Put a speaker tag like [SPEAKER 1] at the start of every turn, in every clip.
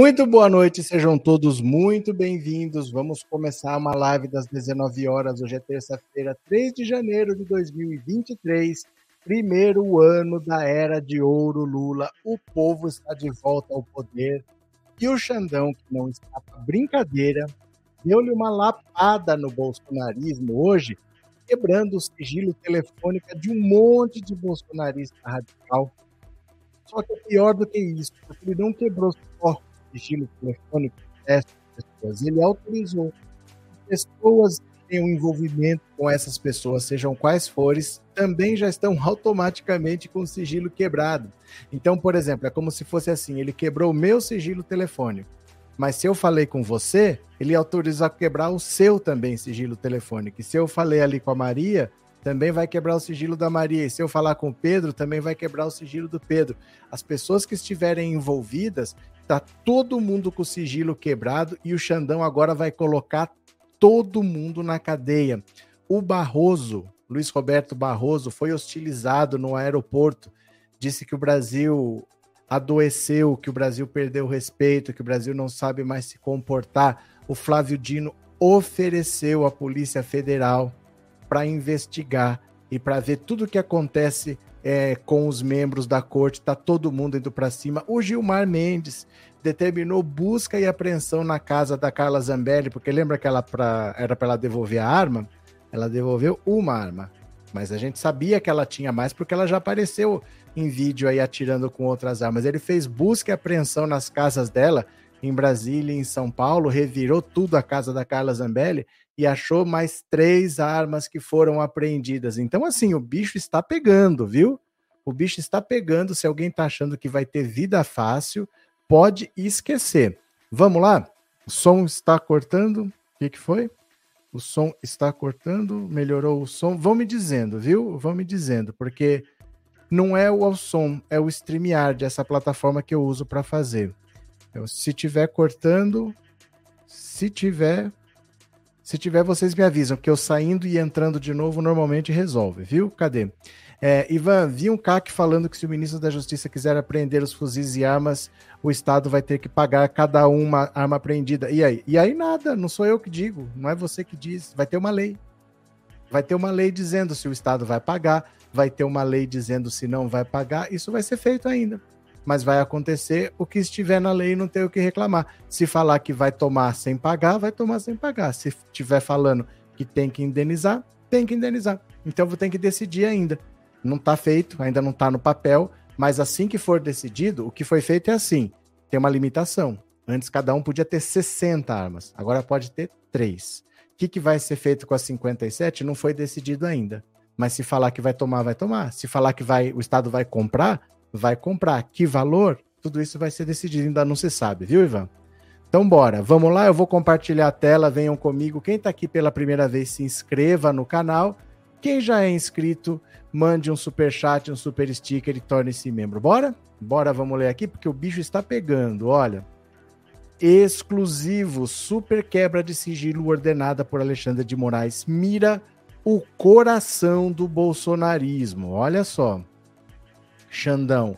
[SPEAKER 1] Muito boa noite, sejam todos muito bem-vindos. Vamos começar uma live das 19 horas. Hoje é terça-feira, 3 de janeiro de 2023, primeiro ano da era de ouro Lula. O povo está de volta ao poder e o Xandão, que não está para brincadeira, deu-lhe uma lapada no bolsonarismo hoje, quebrando o sigilo telefônico de um monte de bolsonarista radical. Só que é pior do que isso, porque ele não quebrou só sigilo telefônico dessas pessoas. Ele autorizou pessoas têm um envolvimento com essas pessoas, sejam quais forem, também já estão automaticamente com o sigilo quebrado. Então, por exemplo, é como se fosse assim: ele quebrou o meu sigilo telefônico. Mas se eu falei com você, ele autorizou a quebrar o seu também sigilo telefônico. E se eu falei ali com a Maria, também vai quebrar o sigilo da Maria. E se eu falar com o Pedro, também vai quebrar o sigilo do Pedro. As pessoas que estiverem envolvidas, tá todo mundo com o sigilo quebrado e o Xandão agora vai colocar todo mundo na cadeia. O Barroso, Luiz Roberto Barroso, foi hostilizado no aeroporto. Disse que o Brasil adoeceu, que o Brasil perdeu o respeito, que o Brasil não sabe mais se comportar. O Flávio Dino ofereceu à Polícia Federal para investigar e para ver tudo o que acontece é, com os membros da corte, tá todo mundo indo para cima. O Gilmar Mendes determinou busca e apreensão na casa da Carla Zambelli, porque lembra que ela pra, era para ela devolver a arma? Ela devolveu uma arma, mas a gente sabia que ela tinha mais porque ela já apareceu em vídeo aí atirando com outras armas. Ele fez busca e apreensão nas casas dela, em Brasília em São Paulo, revirou tudo a casa da Carla Zambelli e achou mais três armas que foram apreendidas. Então, assim, o bicho está pegando, viu? O bicho está pegando. Se alguém está achando que vai ter vida fácil, pode esquecer. Vamos lá? O som está cortando. O que, que foi? O som está cortando. Melhorou o som. Vão me dizendo, viu? Vão me dizendo, porque não é o som, é o StreamYard, essa plataforma que eu uso para fazer. Eu, se tiver cortando, se tiver, se tiver, vocês me avisam, que eu saindo e entrando de novo normalmente resolve, viu? Cadê? É, Ivan, vi um CAC falando que se o ministro da Justiça quiser apreender os fuzis e armas, o Estado vai ter que pagar cada uma arma apreendida. E aí? E aí nada, não sou eu que digo, não é você que diz, vai ter uma lei. Vai ter uma lei dizendo se o Estado vai pagar, vai ter uma lei dizendo se não vai pagar, isso vai ser feito ainda mas vai acontecer o que estiver na lei não tem o que reclamar. Se falar que vai tomar sem pagar, vai tomar sem pagar. Se estiver falando que tem que indenizar, tem que indenizar. Então vou ter que decidir ainda. Não está feito, ainda não está no papel, mas assim que for decidido, o que foi feito é assim: tem uma limitação. Antes cada um podia ter 60 armas, agora pode ter 3. O que, que vai ser feito com as 57 não foi decidido ainda. Mas se falar que vai tomar, vai tomar. Se falar que vai, o Estado vai comprar, vai comprar, que valor, tudo isso vai ser decidido, ainda não se sabe, viu, Ivan? Então, bora, vamos lá, eu vou compartilhar a tela, venham comigo. Quem está aqui pela primeira vez, se inscreva no canal. Quem já é inscrito, mande um super chat, um super sticker e torne-se membro. Bora? Bora, vamos ler aqui, porque o bicho está pegando, olha. Exclusivo, super quebra de sigilo ordenada por Alexandre de Moraes mira o coração do bolsonarismo. Olha só. Xandão.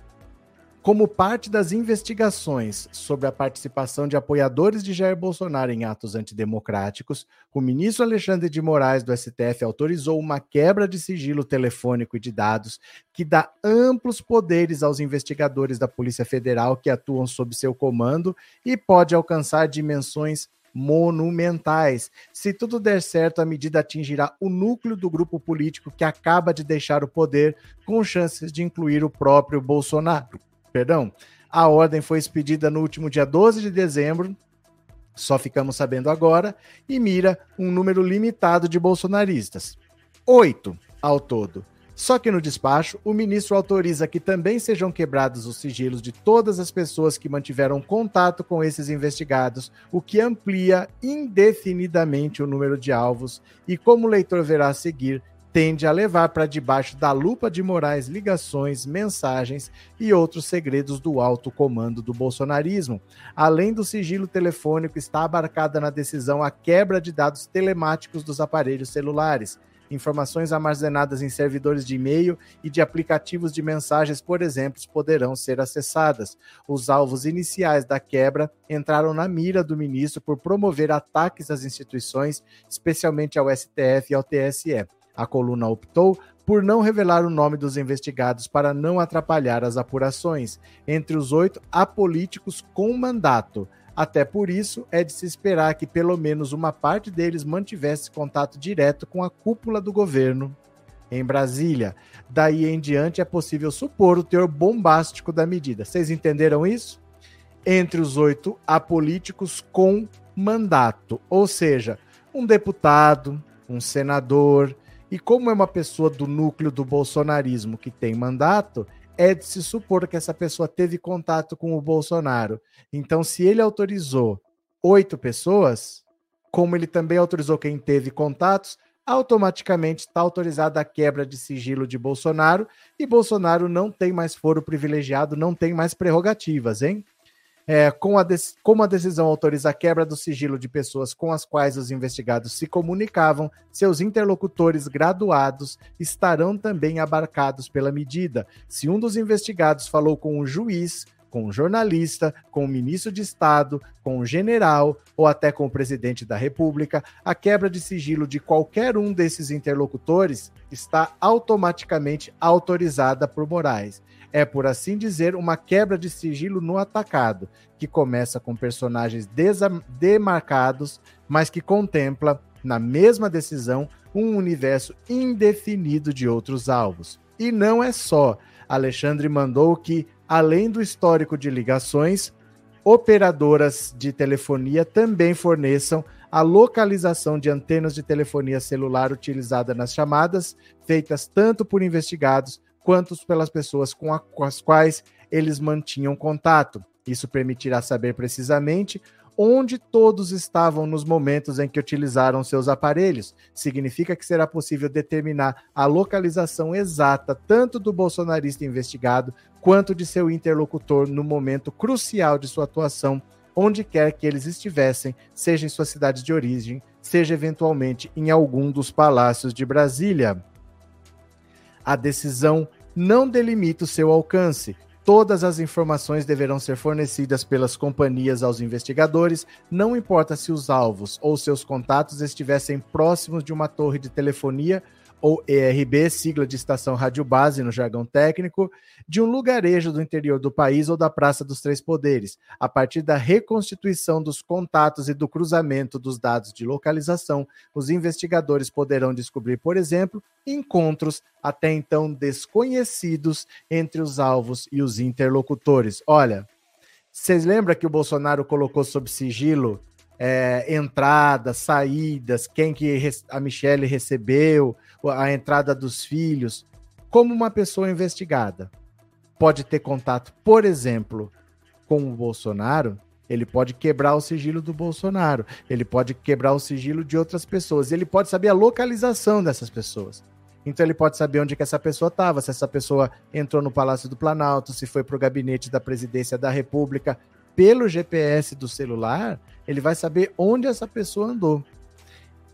[SPEAKER 1] Como parte das investigações sobre a participação de apoiadores de Jair Bolsonaro em atos antidemocráticos, o ministro Alexandre de Moraes do STF autorizou uma quebra de sigilo telefônico e de dados que dá amplos poderes aos investigadores da Polícia Federal que atuam sob seu comando e pode alcançar dimensões monumentais. Se tudo der certo, a medida atingirá o núcleo do grupo político que acaba de deixar o poder, com chances de incluir o próprio Bolsonaro. Perdão. A ordem foi expedida no último dia 12 de dezembro, só ficamos sabendo agora, e mira um número limitado de bolsonaristas. Oito ao todo. Só que no despacho, o ministro autoriza que também sejam quebrados os sigilos de todas as pessoas que mantiveram contato com esses investigados, o que amplia indefinidamente o número de alvos e, como o leitor verá a seguir, tende a levar para debaixo da lupa de Moraes ligações, mensagens e outros segredos do alto comando do bolsonarismo. Além do sigilo telefônico, está abarcada na decisão a quebra de dados telemáticos dos aparelhos celulares informações armazenadas em servidores de e-mail e de aplicativos de mensagens, por exemplo, poderão ser acessadas. Os alvos iniciais da quebra entraram na mira do ministro por promover ataques às instituições, especialmente ao STF e ao TSE. A coluna optou por não revelar o nome dos investigados para não atrapalhar as apurações. Entre os oito, há políticos com mandato. Até por isso, é de se esperar que pelo menos uma parte deles mantivesse contato direto com a cúpula do governo em Brasília. Daí em diante é possível supor o teor bombástico da medida. Vocês entenderam isso? Entre os oito, há políticos com mandato, ou seja, um deputado, um senador, e como é uma pessoa do núcleo do bolsonarismo que tem mandato, é de se supor que essa pessoa teve contato com o Bolsonaro. Então, se ele autorizou oito pessoas, como ele também autorizou quem teve contatos, automaticamente está autorizada a quebra de sigilo de Bolsonaro e Bolsonaro não tem mais foro privilegiado, não tem mais prerrogativas, hein? É, com a como a decisão autoriza a quebra do sigilo de pessoas com as quais os investigados se comunicavam, seus interlocutores graduados estarão também abarcados pela medida. Se um dos investigados falou com um juiz, com um jornalista, com o um ministro de Estado, com um general ou até com o presidente da República, a quebra de sigilo de qualquer um desses interlocutores está automaticamente autorizada por Moraes é, por assim dizer, uma quebra de sigilo no atacado, que começa com personagens demarcados, mas que contempla, na mesma decisão, um universo indefinido de outros alvos. E não é só. Alexandre mandou que, além do histórico de ligações, operadoras de telefonia também forneçam a localização de antenas de telefonia celular utilizada nas chamadas, feitas tanto por investigados quanto pelas pessoas com, a, com as quais eles mantinham contato. Isso permitirá saber precisamente onde todos estavam nos momentos em que utilizaram seus aparelhos. Significa que será possível determinar a localização exata tanto do bolsonarista investigado quanto de seu interlocutor no momento crucial de sua atuação, onde quer que eles estivessem, seja em sua cidade de origem, seja eventualmente em algum dos palácios de Brasília. A decisão não delimita o seu alcance. Todas as informações deverão ser fornecidas pelas companhias aos investigadores, não importa se os alvos ou seus contatos estivessem próximos de uma torre de telefonia ou ERB, sigla de estação rádio base no jargão técnico, de um lugarejo do interior do país ou da Praça dos Três Poderes, a partir da reconstituição dos contatos e do cruzamento dos dados de localização, os investigadores poderão descobrir, por exemplo, encontros até então desconhecidos entre os alvos e os interlocutores. Olha, vocês lembram que o Bolsonaro colocou sob sigilo é, entradas, saídas, quem que a Michelle recebeu, a entrada dos filhos, como uma pessoa investigada pode ter contato, por exemplo, com o Bolsonaro, ele pode quebrar o sigilo do Bolsonaro, ele pode quebrar o sigilo de outras pessoas, ele pode saber a localização dessas pessoas. Então ele pode saber onde que essa pessoa estava, se essa pessoa entrou no Palácio do Planalto, se foi para o gabinete da presidência da República. Pelo GPS do celular, ele vai saber onde essa pessoa andou.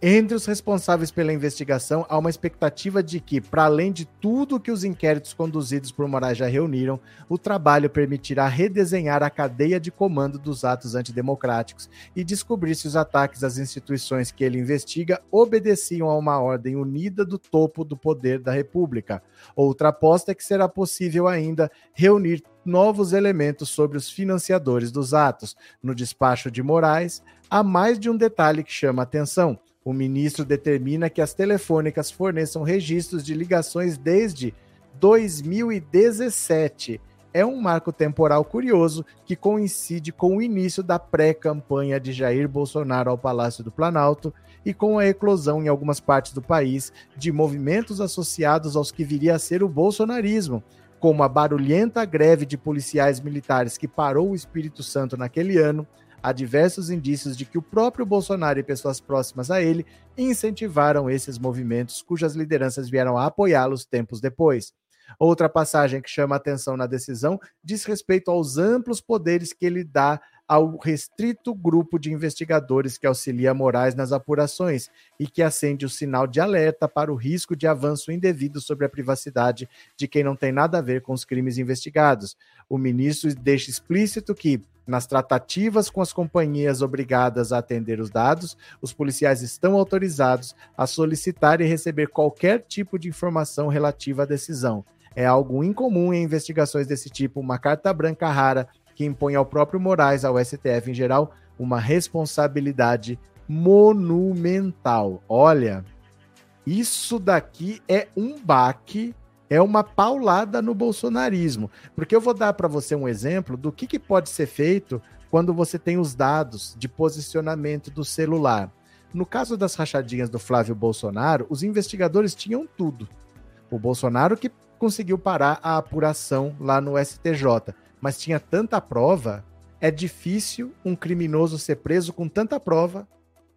[SPEAKER 1] Entre os responsáveis pela investigação, há uma expectativa de que, para além de tudo que os inquéritos conduzidos por Moraes já reuniram, o trabalho permitirá redesenhar a cadeia de comando dos atos antidemocráticos e descobrir se os ataques às instituições que ele investiga obedeciam a uma ordem unida do topo do poder da República. Outra aposta é que será possível ainda reunir novos elementos sobre os financiadores dos atos. No despacho de Moraes, há mais de um detalhe que chama atenção o ministro determina que as telefônicas forneçam registros de ligações desde 2017. É um marco temporal curioso que coincide com o início da pré-campanha de Jair Bolsonaro ao Palácio do Planalto e com a eclosão em algumas partes do país de movimentos associados aos que viria a ser o bolsonarismo, como a barulhenta greve de policiais militares que parou o Espírito Santo naquele ano, há diversos indícios de que o próprio Bolsonaro e pessoas próximas a ele incentivaram esses movimentos, cujas lideranças vieram a apoiá-los tempos depois. Outra passagem que chama atenção na decisão diz respeito aos amplos poderes que ele dá ao restrito grupo de investigadores que auxilia Moraes nas apurações e que acende o sinal de alerta para o risco de avanço indevido sobre a privacidade de quem não tem nada a ver com os crimes investigados. O ministro deixa explícito que, nas tratativas com as companhias obrigadas a atender os dados, os policiais estão autorizados a solicitar e receber qualquer tipo de informação relativa à decisão. É algo incomum em investigações desse tipo, uma carta branca rara que impõe ao próprio Moraes, ao STF em geral, uma responsabilidade monumental. Olha, isso daqui é um baque, é uma paulada no bolsonarismo. Porque eu vou dar para você um exemplo do que, que pode ser feito quando você tem os dados de posicionamento do celular. No caso das rachadinhas do Flávio Bolsonaro, os investigadores tinham tudo. O Bolsonaro que conseguiu parar a apuração lá no STJ mas tinha tanta prova, é difícil um criminoso ser preso com tanta prova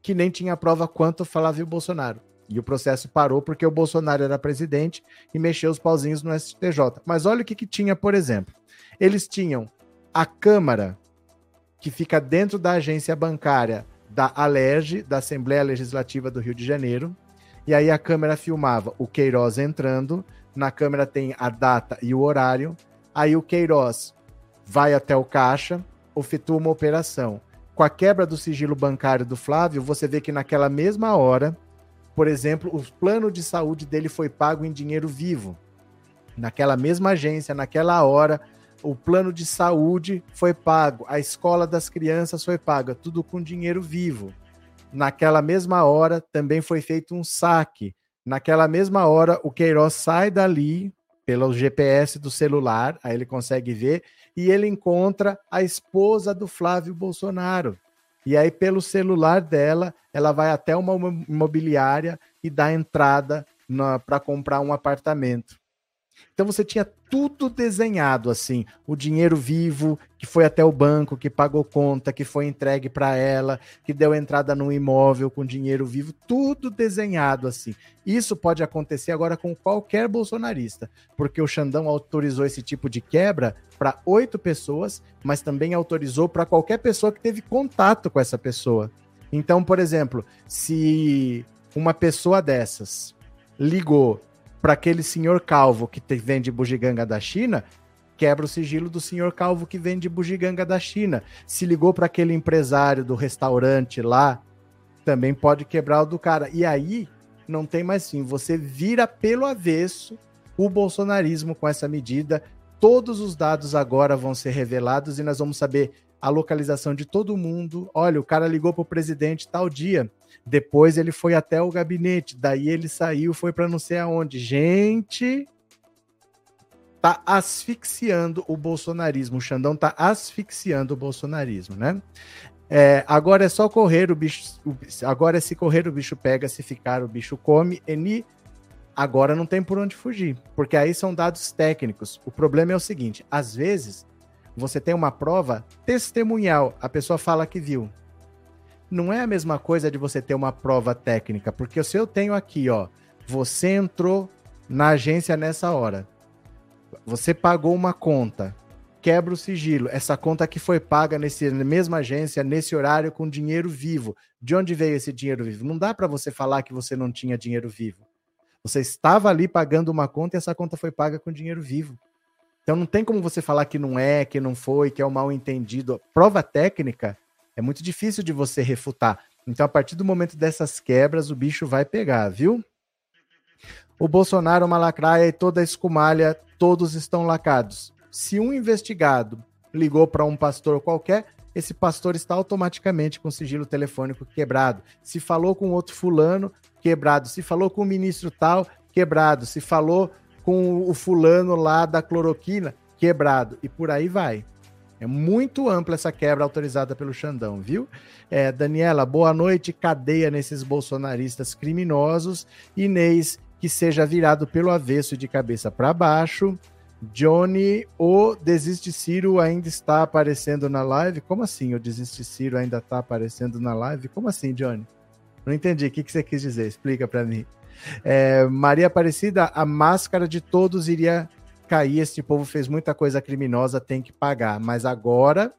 [SPEAKER 1] que nem tinha prova quanto falava o Bolsonaro. E o processo parou porque o Bolsonaro era presidente e mexeu os pauzinhos no STJ. Mas olha o que, que tinha, por exemplo. Eles tinham a Câmara, que fica dentro da agência bancária da Alerj, da Assembleia Legislativa do Rio de Janeiro. E aí a câmera filmava o Queiroz entrando, na câmera tem a data e o horário. Aí o Queiroz vai até o caixa, efetua uma operação. Com a quebra do sigilo bancário do Flávio, você vê que naquela mesma hora, por exemplo, o plano de saúde dele foi pago em dinheiro vivo. Naquela mesma agência, naquela hora, o plano de saúde foi pago, a escola das crianças foi paga, tudo com dinheiro vivo. Naquela mesma hora, também foi feito um saque. Naquela mesma hora, o Queiroz sai dali pelo GPS do celular, aí ele consegue ver e ele encontra a esposa do Flávio Bolsonaro. E aí, pelo celular dela, ela vai até uma imobiliária e dá entrada para comprar um apartamento. Então você tinha tudo desenhado assim, o dinheiro vivo que foi até o banco, que pagou conta, que foi entregue para ela, que deu entrada no imóvel com dinheiro vivo, tudo desenhado assim. Isso pode acontecer agora com qualquer bolsonarista, porque o Xandão autorizou esse tipo de quebra para oito pessoas, mas também autorizou para qualquer pessoa que teve contato com essa pessoa. Então, por exemplo, se uma pessoa dessas ligou para aquele senhor calvo que te, vende bugiganga da China, quebra o sigilo do senhor calvo que vende bugiganga da China. Se ligou para aquele empresário do restaurante lá, também pode quebrar o do cara. E aí não tem mais fim. Você vira pelo avesso o bolsonarismo com essa medida. Todos os dados agora vão ser revelados e nós vamos saber a localização de todo mundo. Olha, o cara ligou para o presidente tal dia. Depois ele foi até o gabinete, daí ele saiu, foi para não sei aonde. Gente, tá asfixiando o bolsonarismo. O Xandão tá asfixiando o bolsonarismo, né? É, agora é só correr, o bicho. Agora é se correr, o bicho pega, se ficar, o bicho come. E agora não tem por onde fugir, porque aí são dados técnicos. O problema é o seguinte: às vezes você tem uma prova testemunhal, a pessoa fala que viu não é a mesma coisa de você ter uma prova técnica, porque se eu tenho aqui, ó, você entrou na agência nessa hora, você pagou uma conta, quebra o sigilo, essa conta que foi paga nesse, na mesma agência, nesse horário, com dinheiro vivo. De onde veio esse dinheiro vivo? Não dá para você falar que você não tinha dinheiro vivo. Você estava ali pagando uma conta e essa conta foi paga com dinheiro vivo. Então não tem como você falar que não é, que não foi, que é um mal entendido. Prova técnica é muito difícil de você refutar. Então, a partir do momento dessas quebras, o bicho vai pegar, viu? O Bolsonaro, uma lacraia e toda a escumalha, todos estão lacados. Se um investigado ligou para um pastor qualquer, esse pastor está automaticamente com sigilo telefônico quebrado. Se falou com outro fulano, quebrado. Se falou com o ministro tal, quebrado. Se falou com o fulano lá da cloroquina, quebrado. E por aí vai. É muito ampla essa quebra autorizada pelo Xandão, viu? É, Daniela, boa noite. Cadeia nesses bolsonaristas criminosos. Inês, que seja virado pelo avesso de cabeça para baixo. Johnny, o Desiste Ciro ainda está aparecendo na live? Como assim o Desiste Ciro ainda está aparecendo na live? Como assim, Johnny? Não entendi. O que, você quis dizer? Explica para mim. É, Maria Aparecida, a máscara de todos iria cair, esse povo fez muita coisa criminosa, tem que pagar. Mas agora,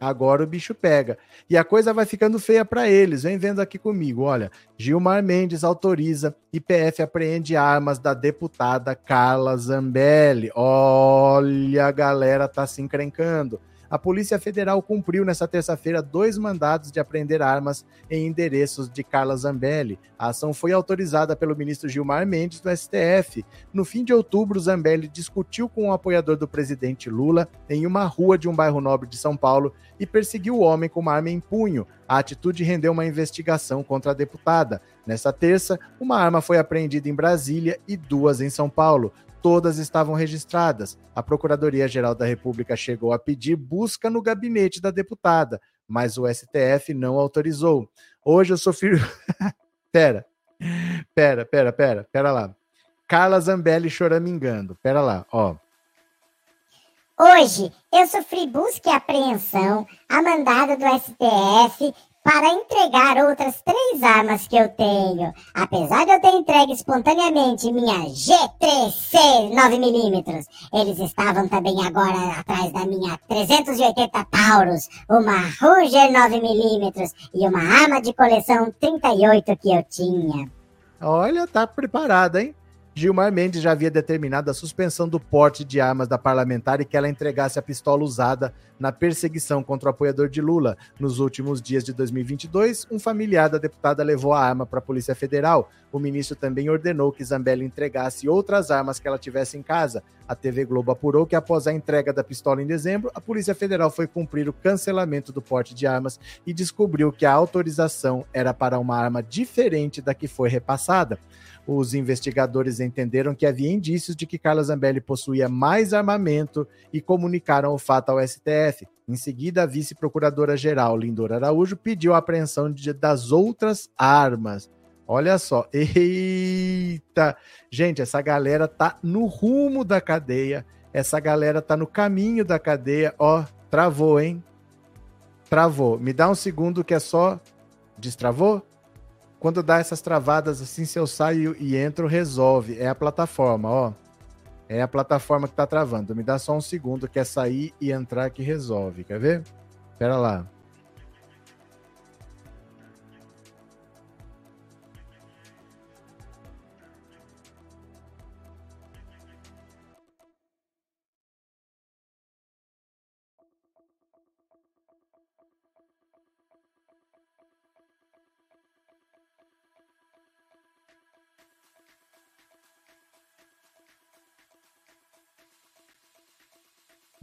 [SPEAKER 1] agora o bicho pega. E a coisa vai ficando feia para eles. Vem vendo aqui comigo, olha. Gilmar Mendes autoriza, IPF apreende armas da deputada Carla Zambelli. Olha, a galera tá se encrencando a Polícia Federal cumpriu nesta terça-feira dois mandados de apreender armas em endereços de Carla Zambelli. A ação foi autorizada pelo ministro Gilmar Mendes do STF. No fim de outubro, Zambelli discutiu com um apoiador do presidente Lula em uma rua de um bairro nobre de São Paulo e perseguiu o homem com uma arma em punho. A atitude rendeu uma investigação contra a deputada. Nesta terça, uma arma foi apreendida em Brasília e duas em São Paulo todas estavam registradas. A Procuradoria-Geral da República chegou a pedir busca no gabinete da deputada, mas o STF não autorizou. Hoje eu sofri. pera, pera, pera, pera, pera lá. Carla Zambelli choramingando. Pera lá, ó.
[SPEAKER 2] Hoje eu sofri busca e apreensão a mandado do STF para entregar outras três armas que eu tenho. Apesar de eu ter entregue espontaneamente minha G3C 9mm, eles estavam também agora atrás da minha 380 Taurus, uma Ruger 9mm e uma arma de coleção 38 que eu tinha.
[SPEAKER 1] Olha, tá preparada, hein? Gilmar Mendes já havia determinado a suspensão do porte de armas da parlamentar e que ela entregasse a pistola usada na perseguição contra o apoiador de Lula. Nos últimos dias de 2022, um familiar da deputada levou a arma para a Polícia Federal. O ministro também ordenou que Zambelli entregasse outras armas que ela tivesse em casa. A TV Globo apurou que após a entrega da pistola em dezembro, a Polícia Federal foi cumprir o cancelamento do porte de armas e descobriu que a autorização era para uma arma diferente da que foi repassada. Os investigadores entenderam que havia indícios de que Carla Zambelli possuía mais armamento e comunicaram o fato ao STF. Em seguida, a vice-procuradora-geral Lindor Araújo pediu a apreensão de, das outras armas. Olha só, eita! Gente, essa galera tá no rumo da cadeia, essa galera tá no caminho da cadeia. Ó, travou, hein? Travou. Me dá um segundo que é só. Destravou? Quando dá essas travadas assim, se eu saio e entro, resolve. É a plataforma, ó. É a plataforma que tá travando. Me dá só um segundo, que é sair e entrar que resolve. Quer ver? Espera lá.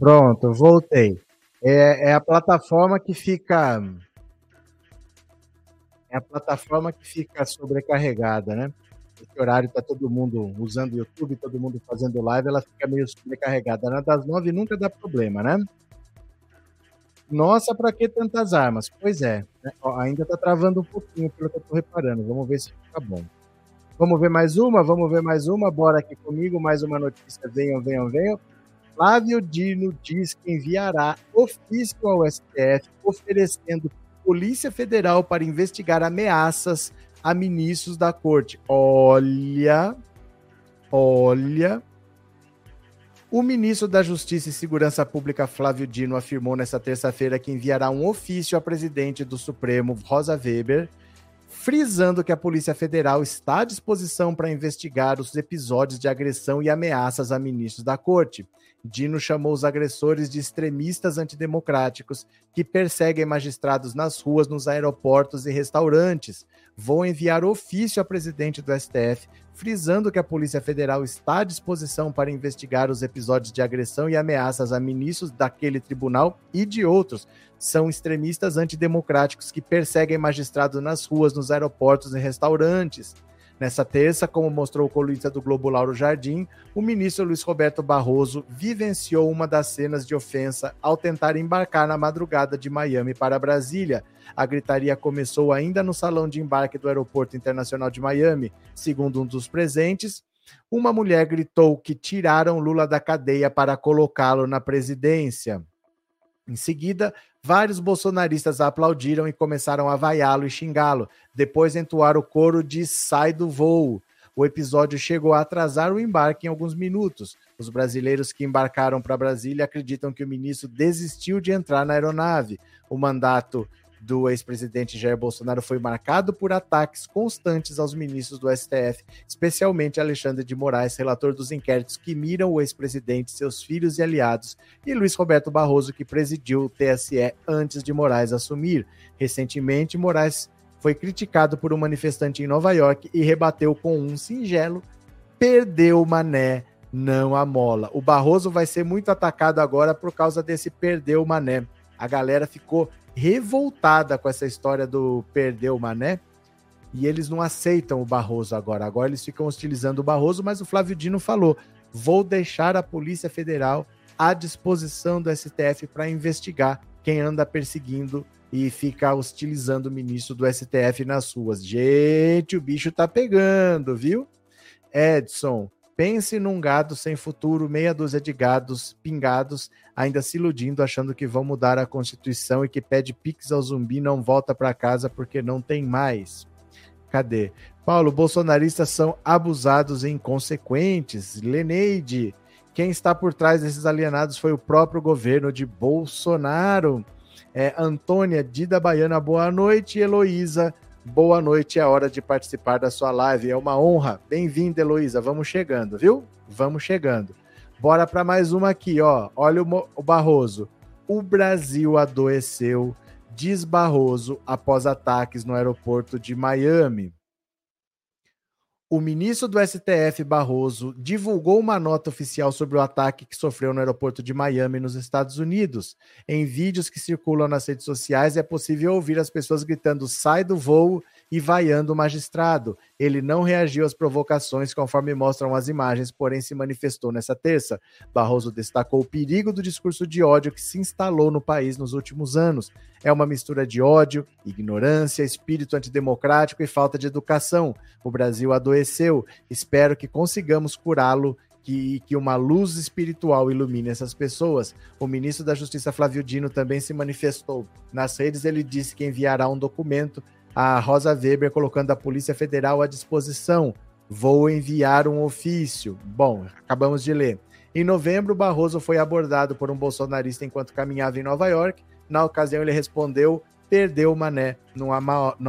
[SPEAKER 1] Pronto, voltei. É, é, a plataforma que fica. É a plataforma que fica sobrecarregada, né? Esse horário tá todo mundo usando o YouTube, todo mundo fazendo live, ela fica meio sobrecarregada. Na das nove nunca dá problema, né? Nossa, para que tantas armas? Pois é, né? Ó, ainda tá travando um pouquinho, pelo que eu tô reparando. Vamos ver se fica bom. Vamos ver mais uma? Vamos ver mais uma? Bora aqui comigo, mais uma notícia. Venham, venham, venham. Flávio Dino diz que enviará ofício ao STF oferecendo Polícia Federal para investigar ameaças a ministros da corte. Olha, olha. O ministro da Justiça e Segurança Pública, Flávio Dino, afirmou nesta terça-feira que enviará um ofício à presidente do Supremo, Rosa Weber, frisando que a Polícia Federal está à disposição para investigar os episódios de agressão e ameaças a ministros da corte. Dino chamou os agressores de extremistas antidemocráticos que perseguem magistrados nas ruas, nos aeroportos e restaurantes. Vou enviar ofício ao presidente do STF, frisando que a Polícia Federal está à disposição para investigar os episódios de agressão e ameaças a ministros daquele tribunal e de outros. São extremistas antidemocráticos que perseguem magistrados nas ruas, nos aeroportos e restaurantes. Nessa terça, como mostrou o colunista do Globo Lauro Jardim, o ministro Luiz Roberto Barroso vivenciou uma das cenas de ofensa ao tentar embarcar na madrugada de Miami para Brasília. A gritaria começou ainda no salão de embarque do Aeroporto Internacional de Miami. Segundo um dos presentes, uma mulher gritou que tiraram Lula da cadeia para colocá-lo na presidência. Em seguida, vários bolsonaristas aplaudiram e começaram a vaiá-lo e xingá-lo. Depois entoaram o coro de sai do voo. O episódio chegou a atrasar o embarque em alguns minutos. Os brasileiros que embarcaram para Brasília acreditam que o ministro desistiu de entrar na aeronave. O mandato do ex-presidente Jair Bolsonaro foi marcado por ataques constantes aos ministros do STF, especialmente Alexandre de Moraes, relator dos inquéritos que miram o ex-presidente, seus filhos e aliados, e Luiz Roberto Barroso, que presidiu o TSE antes de Moraes assumir. Recentemente, Moraes foi criticado por um manifestante em Nova York e rebateu com um singelo: perdeu mané, não a mola. O Barroso vai ser muito atacado agora por causa desse perdeu mané. A galera ficou revoltada com essa história do perder o Mané. E eles não aceitam o Barroso agora. Agora eles ficam hostilizando o Barroso, mas o Flávio Dino falou: vou deixar a Polícia Federal à disposição do STF para investigar quem anda perseguindo e fica hostilizando o ministro do STF nas ruas. Gente, o bicho tá pegando, viu? Edson, Pense num gado sem futuro, meia dúzia de gados pingados, ainda se iludindo, achando que vão mudar a Constituição e que pede pix ao zumbi não volta para casa porque não tem mais. Cadê? Paulo, bolsonaristas são abusados e inconsequentes. Leneide, quem está por trás desses alienados foi o próprio governo de Bolsonaro. É, Antônia Dida Baiana, boa noite. Heloísa, Boa noite, é hora de participar da sua live. É uma honra. Bem-vinda, Heloísa. Vamos chegando, viu? Vamos chegando. Bora para mais uma aqui, ó. Olha o, o Barroso. O Brasil adoeceu, diz Barroso, após ataques no aeroporto de Miami o ministro do STF, Barroso, divulgou uma nota oficial sobre o ataque que sofreu no aeroporto de Miami, nos Estados Unidos. Em vídeos que circulam nas redes sociais, é possível ouvir as pessoas gritando: sai do voo e vaiando o magistrado. Ele não reagiu às provocações, conforme mostram as imagens, porém se manifestou nessa terça. Barroso destacou o perigo do discurso de ódio que se instalou no país nos últimos anos. É uma mistura de ódio, ignorância, espírito antidemocrático e falta de educação. O Brasil adoeceu. Espero que consigamos curá-lo que, que, uma luz espiritual ilumine essas pessoas. O ministro da Justiça, Flávio Dino, também se manifestou. Nas redes, ele disse que enviará um documento a Rosa Weber colocando a Polícia Federal à disposição. Vou enviar um ofício. Bom, acabamos de ler. Em novembro, Barroso foi abordado por um bolsonarista enquanto caminhava em Nova York. Na ocasião, ele respondeu: perdeu o mané numa,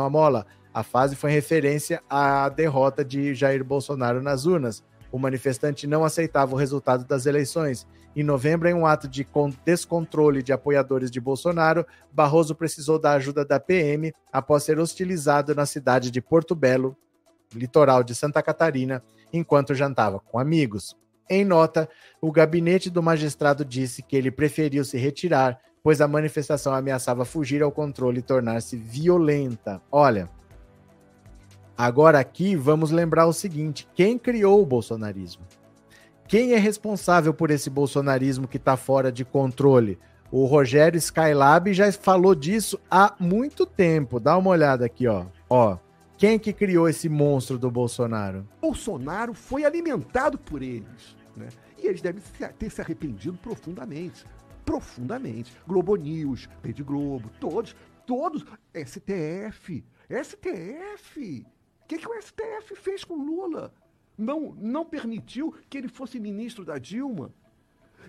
[SPEAKER 1] mola. A fase foi referência à derrota de Jair Bolsonaro nas urnas. O manifestante não aceitava o resultado das eleições. Em novembro, em um ato de descontrole de apoiadores de Bolsonaro, Barroso precisou da ajuda da PM após ser hostilizado na cidade de Porto Belo, litoral de Santa Catarina, enquanto jantava com amigos. Em nota, o gabinete do magistrado disse que ele preferiu se retirar, pois a manifestação ameaçava fugir ao controle e tornar-se violenta. Olha, Agora aqui vamos lembrar o seguinte: quem criou o bolsonarismo? Quem é responsável por esse bolsonarismo que está fora de controle? O Rogério Skylab já falou disso há muito tempo. Dá uma olhada aqui, ó. Ó, quem que criou esse monstro do Bolsonaro?
[SPEAKER 3] Bolsonaro foi alimentado por eles, né? E eles devem ter se arrependido profundamente. Profundamente. Globo News, Rede Globo, todos, todos. STF. STF que, que o STF fez com Lula? Não, não permitiu que ele fosse ministro da Dilma?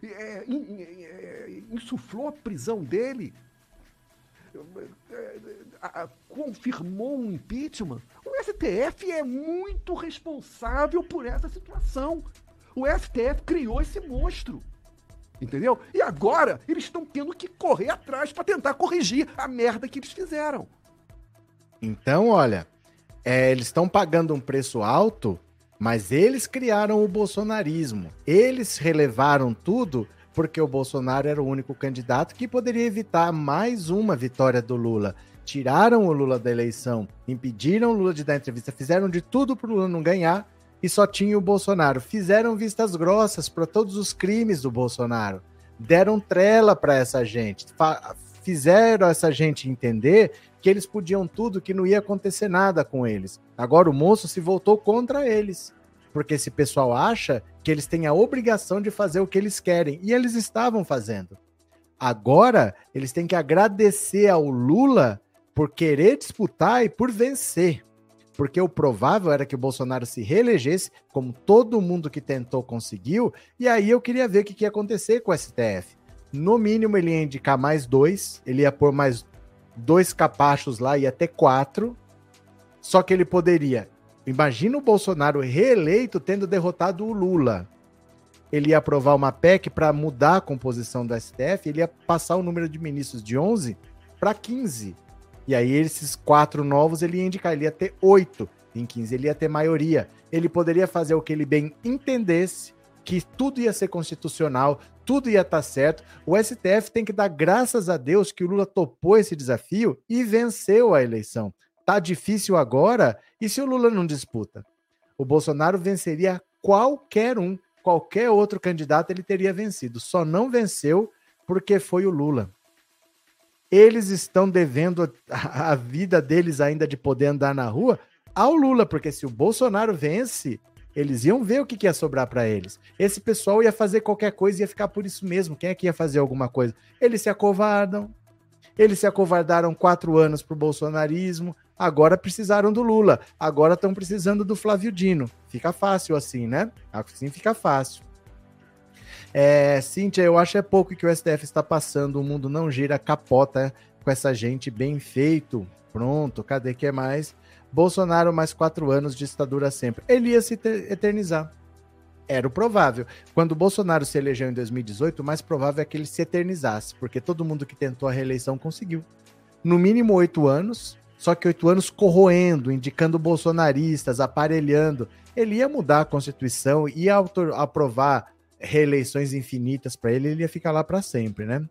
[SPEAKER 3] É, é, insuflou a prisão dele? É, confirmou um impeachment? O STF é muito responsável por essa situação. O STF criou esse monstro. Entendeu? E agora eles estão tendo que correr atrás para tentar corrigir a merda que eles fizeram.
[SPEAKER 1] Então, olha, é, eles estão pagando um preço alto, mas eles criaram o bolsonarismo. Eles relevaram tudo porque o Bolsonaro era o único candidato que poderia evitar mais uma vitória do Lula. Tiraram o Lula da eleição, impediram o Lula de dar entrevista, fizeram de tudo para o Lula não ganhar e só tinha o Bolsonaro. Fizeram vistas grossas para todos os crimes do Bolsonaro. Deram trela para essa gente. Fizeram essa gente entender que eles podiam tudo, que não ia acontecer nada com eles. Agora o monstro se voltou contra eles, porque esse pessoal acha que eles têm a obrigação de fazer o que eles querem, e eles estavam fazendo. Agora, eles têm que agradecer ao Lula por querer disputar e por vencer. porque o provável era que o Bolsonaro se reelegesse, como todo mundo que tentou conseguiu, e aí eu queria ver o que ia acontecer com o STF. No mínimo, ele ia indicar mais dois, ele ia pôr mais dois capachos lá, ia ter quatro, só que ele poderia. Imagina o Bolsonaro reeleito tendo derrotado o Lula. Ele ia aprovar uma PEC para mudar a composição do STF, ele ia passar o número de ministros de 11 para 15. E aí, esses quatro novos ele ia indicar, ele ia ter oito. Em 15 ele ia ter maioria. Ele poderia fazer o que ele bem entendesse, que tudo ia ser constitucional, tudo ia estar tá certo. O STF tem que dar graças a Deus que o Lula topou esse desafio e venceu a eleição. Tá difícil agora, e se o Lula não disputa? O Bolsonaro venceria qualquer um, qualquer outro candidato ele teria vencido. Só não venceu porque foi o Lula eles estão devendo a, a vida deles ainda de poder andar na rua ao Lula, porque se o Bolsonaro vence, eles iam ver o que, que ia sobrar para eles. Esse pessoal ia fazer qualquer coisa e ia ficar por isso mesmo. Quem é que ia fazer alguma coisa? Eles se acovardam. Eles se acovardaram quatro anos para o bolsonarismo. Agora precisaram do Lula. Agora estão precisando do Flávio Dino. Fica fácil assim, né? Assim fica fácil. É, Cíntia, eu acho é pouco que o STF está passando, o mundo não gira, capota com essa gente bem feito. Pronto, cadê que é mais? Bolsonaro mais quatro anos de ditadura sempre. Ele ia se eternizar. Era o provável. Quando Bolsonaro se elegeu em 2018, o mais provável é que ele se eternizasse, porque todo mundo que tentou a reeleição conseguiu. No mínimo oito anos, só que oito anos corroendo, indicando bolsonaristas, aparelhando. Ele ia mudar a Constituição, ia aprovar reeleições infinitas para ele, ele ia ficar lá para sempre, né?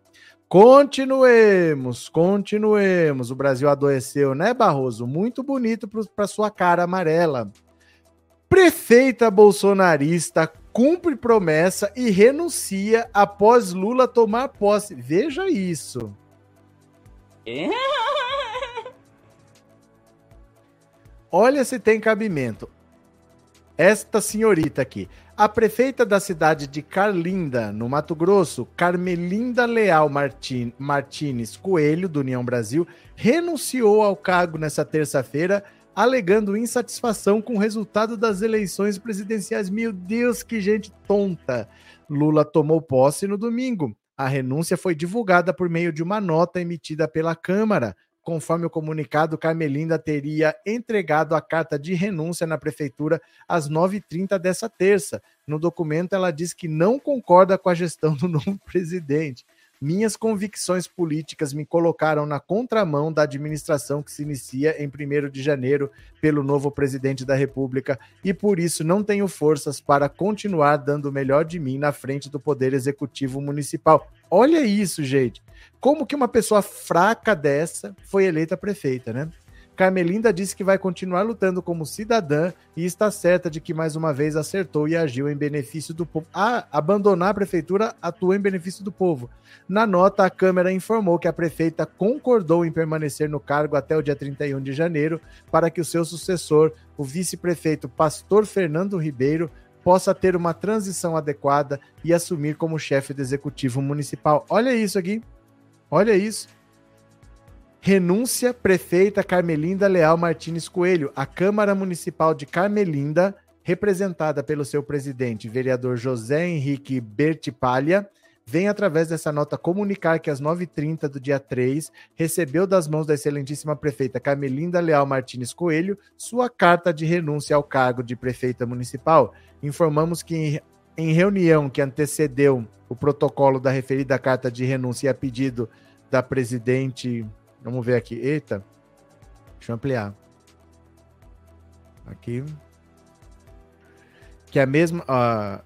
[SPEAKER 1] Continuemos, continuemos. O Brasil adoeceu, né, Barroso? Muito bonito para sua cara amarela. Prefeita bolsonarista cumpre promessa e renuncia após Lula tomar posse. Veja isso. Olha se tem cabimento. Esta senhorita aqui. A prefeita da cidade de Carlinda, no Mato Grosso, Carmelinda Leal Martin, Martins Coelho, do União Brasil, renunciou ao cargo nessa terça-feira, alegando insatisfação com o resultado das eleições presidenciais. Meu Deus, que gente tonta! Lula tomou posse no domingo. A renúncia foi divulgada por meio de uma nota emitida pela Câmara. Conforme o comunicado, Carmelinda teria entregado a carta de renúncia na prefeitura às 9h30 dessa terça. No documento, ela diz que não concorda com a gestão do novo presidente. Minhas convicções políticas me colocaram na contramão da administração que se inicia em 1 de janeiro pelo novo presidente da República e por isso não tenho forças para continuar dando o melhor de mim na frente do Poder Executivo Municipal. Olha isso, gente. Como que uma pessoa fraca dessa foi eleita prefeita, né? Carmelinda disse que vai continuar lutando como cidadã e está certa de que mais uma vez acertou e agiu em benefício do povo. Ah, abandonar a prefeitura atua em benefício do povo. Na nota, a Câmara informou que a prefeita concordou em permanecer no cargo até o dia 31 de janeiro para que o seu sucessor, o vice-prefeito Pastor Fernando Ribeiro, possa ter uma transição adequada e assumir como chefe do executivo municipal. Olha isso aqui. Olha isso. Renúncia prefeita Carmelinda Leal Martins Coelho. A Câmara Municipal de Carmelinda, representada pelo seu presidente, vereador José Henrique Bertipalha, vem através dessa nota comunicar que às 9h30 do dia 3 recebeu das mãos da excelentíssima prefeita Carmelinda Leal Martins Coelho sua carta de renúncia ao cargo de prefeita municipal. Informamos que em, em reunião que antecedeu o protocolo da referida carta de renúncia a pedido da presidente Vamos ver aqui. Eita. Deixa eu ampliar. Aqui. Que é a mesma. Uh,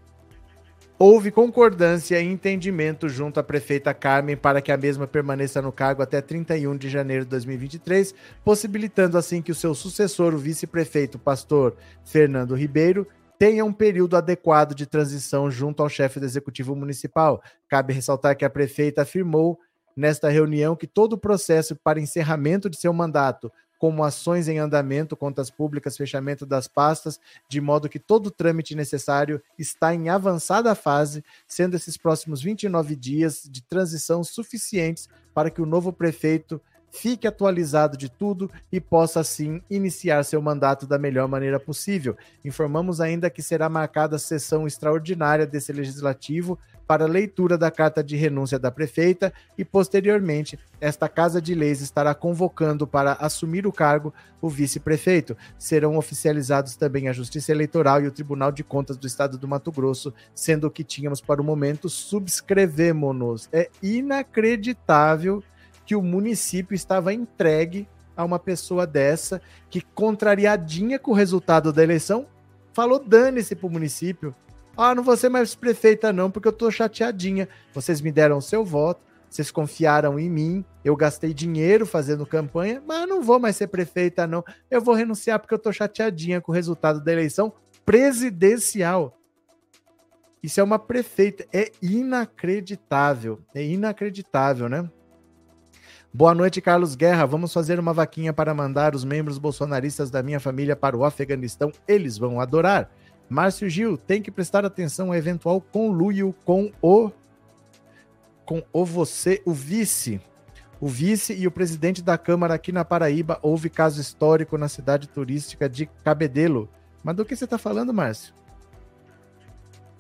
[SPEAKER 1] houve concordância e entendimento junto à prefeita Carmen para que a mesma permaneça no cargo até 31 de janeiro de 2023, possibilitando assim que o seu sucessor, o vice-prefeito pastor Fernando Ribeiro, tenha um período adequado de transição junto ao chefe do executivo municipal. Cabe ressaltar que a prefeita afirmou nesta reunião que todo o processo para encerramento de seu mandato, como ações em andamento, contas públicas, fechamento das pastas, de modo que todo o trâmite necessário está em avançada fase, sendo esses próximos 29 dias de transição suficientes para que o novo prefeito fique atualizado de tudo e possa, assim, iniciar seu mandato da melhor maneira possível. Informamos ainda que será marcada a sessão extraordinária desse legislativo para leitura da carta de renúncia da prefeita e, posteriormente, esta Casa de Leis estará convocando para assumir o cargo o vice-prefeito. Serão oficializados também a Justiça Eleitoral e o Tribunal de Contas do Estado do Mato Grosso, sendo o que tínhamos para o momento, subscrevemos-nos. É inacreditável que o município estava entregue a uma pessoa dessa que, contrariadinha com o resultado da eleição, falou dane-se para o município ah, não vou ser mais prefeita, não, porque eu tô chateadinha. Vocês me deram o seu voto, vocês confiaram em mim, eu gastei dinheiro fazendo campanha, mas não vou mais ser prefeita, não. Eu vou renunciar porque eu tô chateadinha com o resultado da eleição presidencial. Isso é uma prefeita. É inacreditável. É inacreditável, né? Boa noite, Carlos Guerra. Vamos fazer uma vaquinha para mandar os membros bolsonaristas da minha família para o Afeganistão. Eles vão adorar. Márcio Gil, tem que prestar atenção ao eventual conluio com o com o você, o vice. O vice e o presidente da Câmara aqui na Paraíba houve caso histórico na cidade turística de Cabedelo. Mas do que você está falando, Márcio?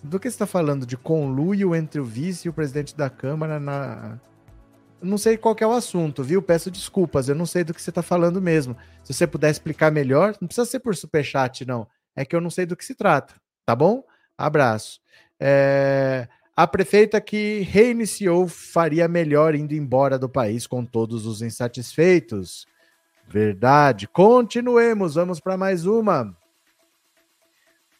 [SPEAKER 1] Do que você está falando? De conluio entre o vice e o presidente da Câmara na. Não sei qual é o assunto, viu? Peço desculpas, eu não sei do que você está falando mesmo. Se você puder explicar melhor, não precisa ser por superchat, não é que eu não sei do que se trata, tá bom? Abraço. É, a prefeita que reiniciou faria melhor indo embora do país com todos os insatisfeitos. Verdade. Continuemos, vamos para mais uma.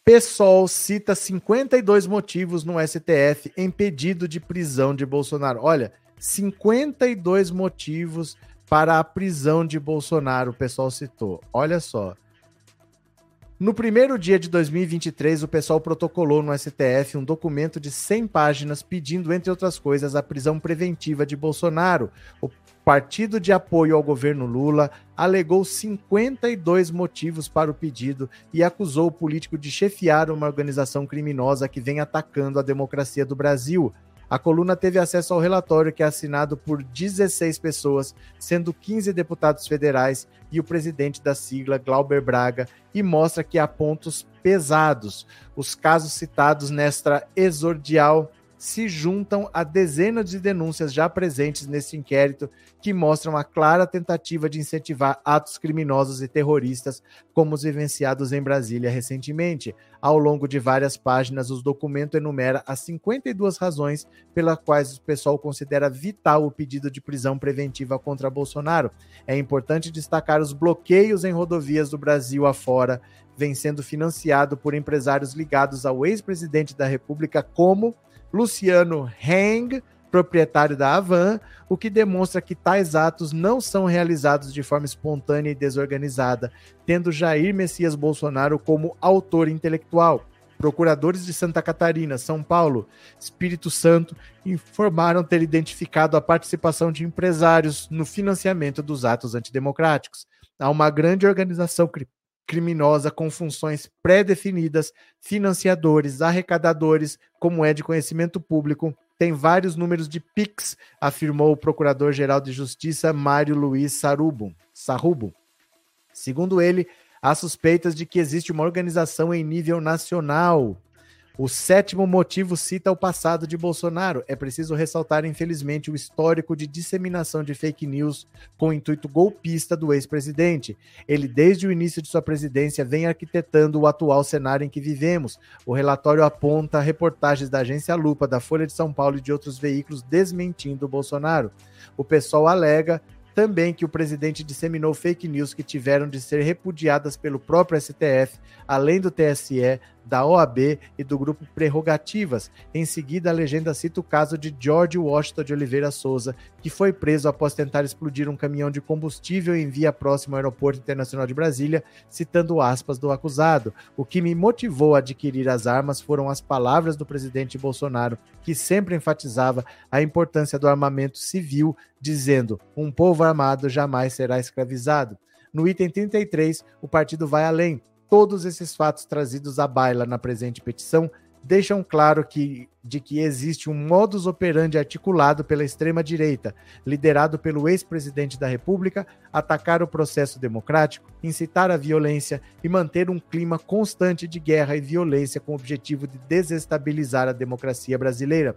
[SPEAKER 1] PSOL cita 52 motivos no STF em pedido de prisão de Bolsonaro. Olha, 52 motivos para a prisão de Bolsonaro, o pessoal citou. Olha só. No primeiro dia de 2023, o pessoal protocolou no STF um documento de 100 páginas pedindo, entre outras coisas, a prisão preventiva de Bolsonaro. O partido de apoio ao governo Lula alegou 52 motivos para o pedido e acusou o político de chefiar uma organização criminosa que vem atacando a democracia do Brasil. A coluna teve acesso ao relatório que é assinado por 16 pessoas, sendo 15 deputados federais e o presidente da sigla, Glauber Braga, e mostra que há pontos pesados. Os casos citados nesta exordial se juntam a dezenas de denúncias já presentes nesse inquérito que mostram a clara tentativa de incentivar atos criminosos e terroristas, como os vivenciados em Brasília recentemente. Ao longo de várias páginas, o documento enumera as 52 razões pelas quais o pessoal considera vital o pedido de prisão preventiva contra Bolsonaro. É importante destacar os bloqueios em rodovias do Brasil afora, vem sendo financiado por empresários ligados ao ex-presidente da República, como Luciano Heng, proprietário da Avan, o que demonstra que tais atos não são realizados de forma espontânea e desorganizada, tendo Jair Messias Bolsonaro como autor intelectual. Procuradores de Santa Catarina, São Paulo, Espírito Santo informaram ter identificado a participação de empresários no financiamento dos atos antidemocráticos. Há uma grande organização criminosa com funções pré-definidas, financiadores, arrecadadores, como é de conhecimento público, tem vários números de PIX, afirmou o Procurador-Geral de Justiça Mário Luiz Sarubo. Sarrubo. Segundo ele, há suspeitas de que existe uma organização em nível nacional o sétimo motivo cita o passado de Bolsonaro. É preciso ressaltar, infelizmente, o histórico de disseminação de fake news com intuito golpista do ex-presidente. Ele, desde o início de sua presidência, vem arquitetando o atual cenário em que vivemos. O relatório aponta reportagens da agência Lupa, da Folha de São Paulo e de outros veículos desmentindo o Bolsonaro. O pessoal alega também que o presidente disseminou fake news que tiveram de ser repudiadas pelo próprio STF, além do TSE, da OAB e do grupo Prerrogativas. Em seguida, a legenda cita o caso de George Washington de Oliveira Souza, que foi preso após tentar explodir um caminhão de combustível em via próximo ao Aeroporto Internacional de Brasília, citando aspas do acusado. O que me motivou a adquirir as armas foram as palavras do presidente Bolsonaro, que sempre enfatizava a importância do armamento civil, dizendo: um povo armado jamais será escravizado. No item 33, o partido vai além todos esses fatos trazidos à baila na presente petição deixam claro que, de que existe um modus operandi articulado pela extrema-direita, liderado pelo ex-presidente da República, atacar o processo democrático, incitar a violência e manter um clima constante de guerra e violência com o objetivo de desestabilizar a democracia brasileira.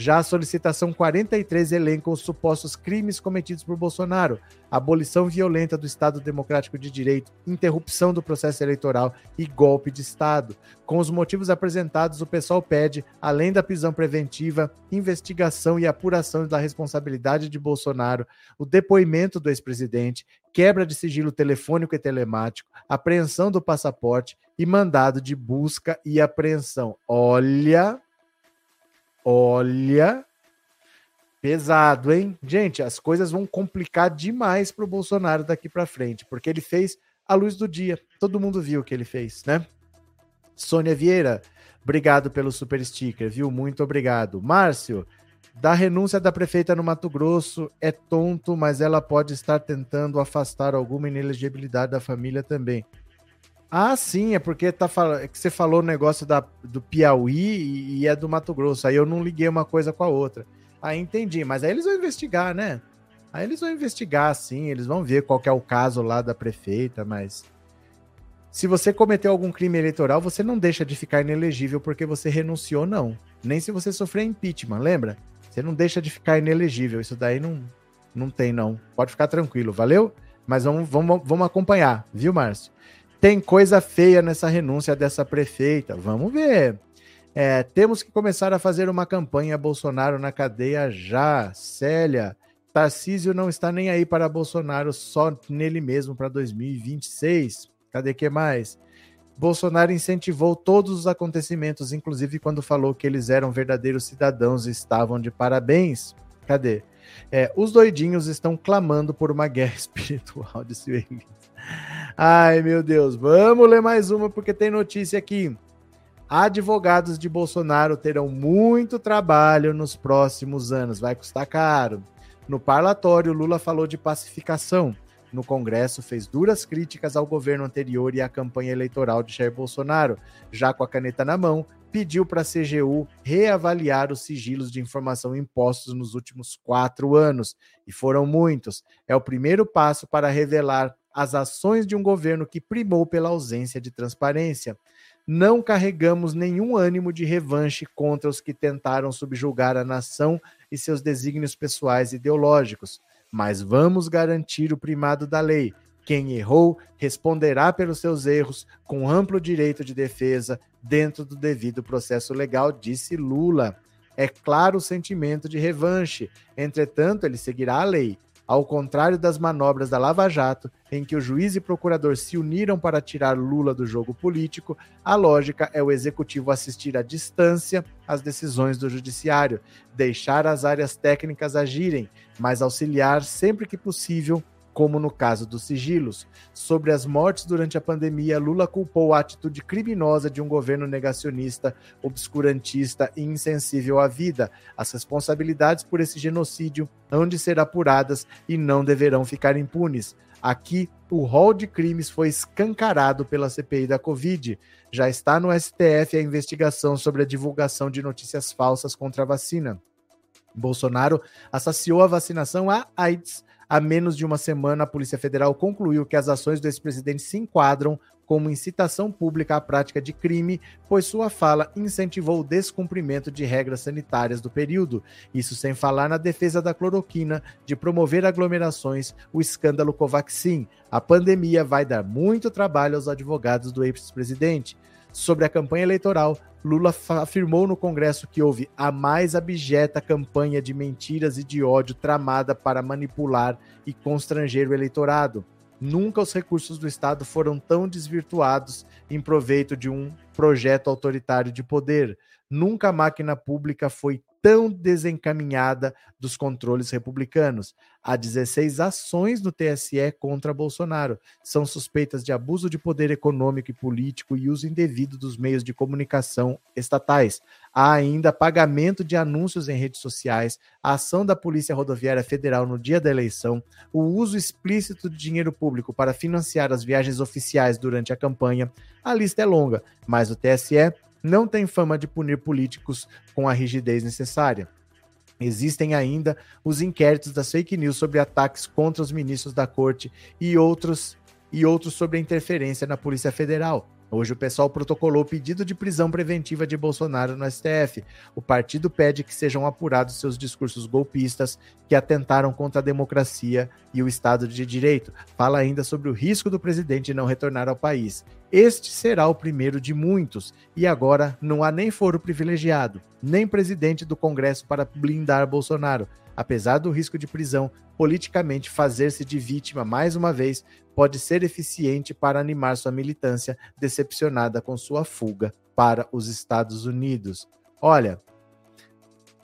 [SPEAKER 1] Já a solicitação 43 elenca os supostos crimes cometidos por Bolsonaro: abolição violenta do Estado Democrático de Direito, interrupção do processo eleitoral e golpe de Estado. Com os motivos apresentados, o pessoal pede, além da prisão preventiva, investigação e apuração da responsabilidade de Bolsonaro, o depoimento do ex-presidente, quebra de sigilo telefônico e telemático, apreensão do passaporte e mandado de busca e apreensão. Olha Olha, pesado, hein? Gente, as coisas vão complicar demais para o Bolsonaro daqui para frente, porque ele fez a luz do dia. Todo mundo viu o que ele fez, né? Sônia Vieira, obrigado pelo super sticker, viu? Muito obrigado. Márcio, da renúncia da prefeita no Mato Grosso é tonto, mas ela pode estar tentando afastar alguma inelegibilidade da família também. Ah, sim, é porque tá é que você falou o negócio da, do Piauí e, e, é do Mato Grosso. Aí eu não liguei uma coisa com a outra. Aí entendi, mas aí eles vão investigar, né? Aí eles vão investigar, sim, eles vão ver qual é o caso lá da prefeita, mas se você cometeu algum crime eleitoral, você não deixa de ficar inelegível porque você renunciou, não. Nem se você sofrer impeachment, lembra? Você não deixa de ficar inelegível. Isso daí não, não tem, não. Pode ficar tranquilo, valeu? Mas vamos, vamos, vamos acompanhar, viu, Márcio? Tem coisa feia nessa renúncia dessa prefeita. Vamos ver. É, temos que começar a fazer uma campanha Bolsonaro na cadeia já. Célia, Tarcísio não está nem aí para Bolsonaro, só nele mesmo para 2026. Cadê que mais? Bolsonaro incentivou todos os acontecimentos, inclusive quando falou que eles eram verdadeiros cidadãos e estavam de parabéns. Cadê? É, os doidinhos estão clamando por uma guerra espiritual, disse o. Ai, meu Deus. Vamos ler mais uma, porque tem notícia aqui. Advogados de Bolsonaro terão muito trabalho nos próximos anos. Vai custar caro. No parlatório, Lula falou de pacificação. No Congresso, fez duras críticas ao governo anterior e à campanha eleitoral de Jair Bolsonaro. Já com a caneta na mão, pediu para a CGU reavaliar os sigilos de informação impostos nos últimos quatro anos. E foram muitos. É o primeiro passo para revelar as ações de um governo que primou pela ausência de transparência. Não carregamos nenhum ânimo de revanche contra os que tentaram subjugar a nação e seus desígnios pessoais e ideológicos, mas vamos garantir o primado da lei. Quem errou responderá pelos seus erros com amplo direito de defesa dentro do devido processo legal, disse Lula. É claro o sentimento de revanche, entretanto, ele seguirá a lei ao contrário das manobras da Lava Jato, em que o juiz e procurador se uniram para tirar Lula do jogo político, a lógica é o executivo assistir à distância às decisões do judiciário, deixar as áreas técnicas agirem, mas auxiliar sempre que possível como no caso dos sigilos. Sobre as mortes durante a pandemia, Lula culpou a atitude criminosa de um governo negacionista, obscurantista e insensível à vida. As responsabilidades por esse genocídio hão de ser apuradas e não deverão ficar impunes. Aqui, o rol de crimes foi escancarado pela CPI da Covid. Já está no STF a investigação sobre a divulgação de notícias falsas contra a vacina. Bolsonaro associou a vacinação à AIDS Há menos de uma semana, a Polícia Federal concluiu que as ações do ex-presidente se enquadram como incitação pública à prática de crime, pois sua fala incentivou o descumprimento de regras sanitárias do período. Isso sem falar na defesa da cloroquina, de promover aglomerações, o escândalo Covaxin. A pandemia vai dar muito trabalho aos advogados do ex-presidente. Sobre a campanha eleitoral, Lula afirmou no Congresso que houve a mais abjeta campanha de mentiras e de ódio tramada para manipular e constranger o eleitorado. Nunca os recursos do Estado foram tão desvirtuados em proveito de um projeto autoritário de poder. Nunca a máquina pública foi tão desencaminhada dos controles republicanos. Há 16 ações no TSE contra Bolsonaro. São suspeitas de abuso de poder econômico e político e uso indevido dos meios de comunicação estatais. Há ainda pagamento de anúncios em redes sociais, a ação da Polícia Rodoviária Federal no dia da eleição, o uso explícito de dinheiro público para financiar as viagens oficiais durante a campanha. A lista é longa, mas o TSE não tem fama de punir políticos com a rigidez necessária. Existem ainda os inquéritos das fake news sobre ataques contra os ministros da corte e outros e outros sobre a interferência na Polícia Federal. Hoje o pessoal protocolou pedido de prisão preventiva de Bolsonaro no STF. O partido pede que sejam apurados seus discursos golpistas que atentaram contra a democracia e o Estado de Direito. Fala ainda sobre o risco do presidente não retornar ao país. Este será o primeiro de muitos, e agora não há nem foro privilegiado, nem presidente do Congresso para blindar Bolsonaro. Apesar do risco de prisão, politicamente fazer-se de vítima mais uma vez pode ser eficiente para animar sua militância decepcionada com sua fuga para os Estados Unidos. Olha,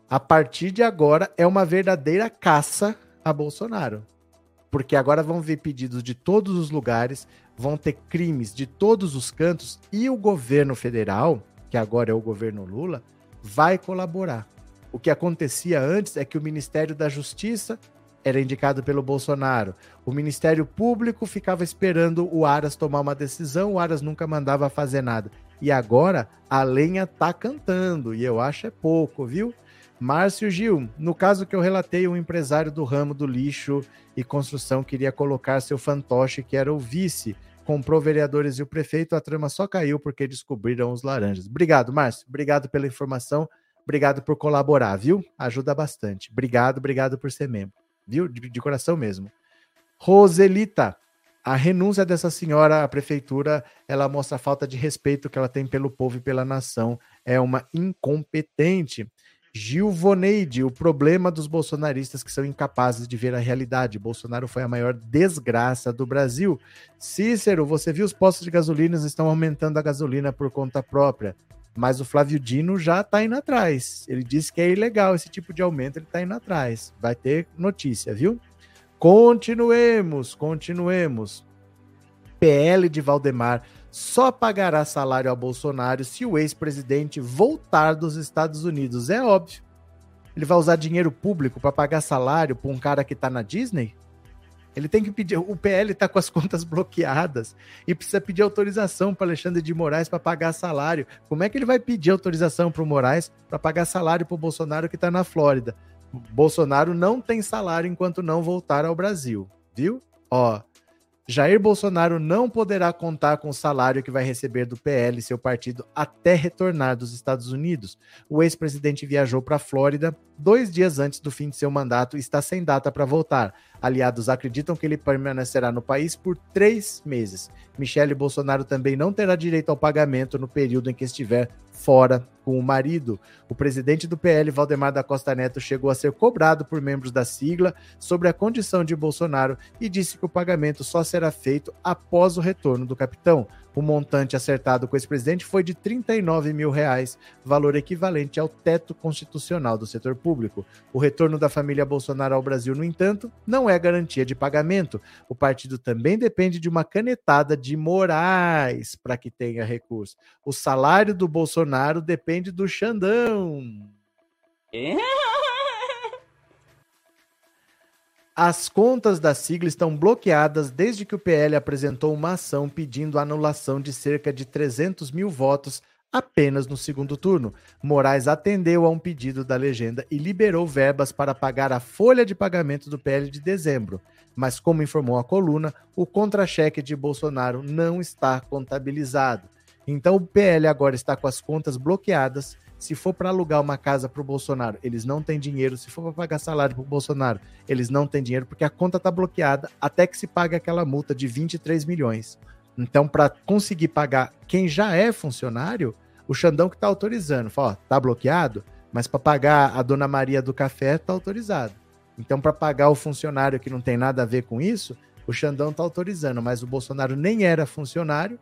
[SPEAKER 1] a partir de agora é uma verdadeira caça a Bolsonaro. Porque agora vão ver pedidos de todos os lugares, vão ter crimes de todos os cantos e o governo federal, que agora é o governo Lula, vai colaborar. O que acontecia antes é que o Ministério da Justiça era indicado pelo Bolsonaro. O Ministério Público ficava esperando o Aras tomar uma decisão, o Aras nunca mandava fazer nada. E agora a lenha tá cantando, e eu acho é pouco, viu? Márcio Gil, no caso que eu relatei, um empresário do ramo do lixo e construção queria colocar seu fantoche, que era o vice, comprou vereadores e o prefeito, a trama só caiu porque descobriram os laranjas. Obrigado, Márcio. Obrigado pela informação. Obrigado por colaborar, viu? Ajuda bastante. Obrigado, obrigado por ser membro viu? De, de coração mesmo. Roselita, a renúncia dessa senhora à prefeitura, ela mostra a falta de respeito que ela tem pelo povo e pela nação. É uma incompetente. Gilvoneide, o problema dos bolsonaristas que são incapazes de ver a realidade. Bolsonaro foi a maior desgraça do Brasil. Cícero, você viu os postos de gasolina estão aumentando a gasolina por conta própria. Mas o Flávio Dino já está indo atrás. Ele disse que é ilegal esse tipo de aumento, ele está indo atrás. Vai ter notícia, viu? Continuemos, continuemos. PL de Valdemar só pagará salário a Bolsonaro se o ex-presidente voltar dos Estados Unidos. É óbvio. Ele vai usar dinheiro público para pagar salário para um cara que está na Disney? Ele tem que pedir. O PL está com as contas bloqueadas e precisa pedir autorização para Alexandre de Moraes para pagar salário. Como é que ele vai pedir autorização para o Moraes para pagar salário para o Bolsonaro que está na Flórida? Bolsonaro não tem salário enquanto não voltar ao Brasil, viu? Ó, Jair Bolsonaro não poderá contar com o salário que vai receber do PL, seu partido, até retornar dos Estados Unidos. O ex-presidente viajou para a Flórida dois dias antes do fim de seu mandato e está sem data para voltar. Aliados acreditam que ele permanecerá no país por três meses. Michele Bolsonaro também não terá direito ao pagamento no período em que estiver fora com o marido. O presidente do PL, Valdemar da Costa Neto, chegou a ser cobrado por membros da sigla sobre a condição de Bolsonaro e disse que o pagamento só será feito após o retorno do capitão. O montante acertado com esse presidente foi de 39 mil reais, valor equivalente ao teto constitucional do setor público. O retorno da família Bolsonaro ao Brasil, no entanto, não é garantia de pagamento. O partido também depende de uma canetada de Moraes para que tenha recurso. O salário do Bolsonaro depende do Xandão. É? As contas da sigla estão bloqueadas desde que o PL apresentou uma ação pedindo anulação de cerca de 300 mil votos apenas no segundo turno. Moraes atendeu a um pedido da legenda e liberou verbas para pagar a folha de pagamento do PL de dezembro. Mas, como informou a coluna, o contra-cheque de Bolsonaro não está contabilizado. Então, o PL agora está com as contas bloqueadas se for para alugar uma casa para o Bolsonaro, eles não têm dinheiro. Se for para pagar salário para o Bolsonaro, eles não têm dinheiro porque a conta está bloqueada até que se pague aquela multa de 23 milhões. Então, para conseguir pagar quem já é funcionário, o Xandão que está autorizando, fala, ó, tá bloqueado, mas para pagar a Dona Maria do Café está autorizado. Então, para pagar o funcionário que não tem nada a ver com isso, o Xandão está autorizando, mas o Bolsonaro nem era funcionário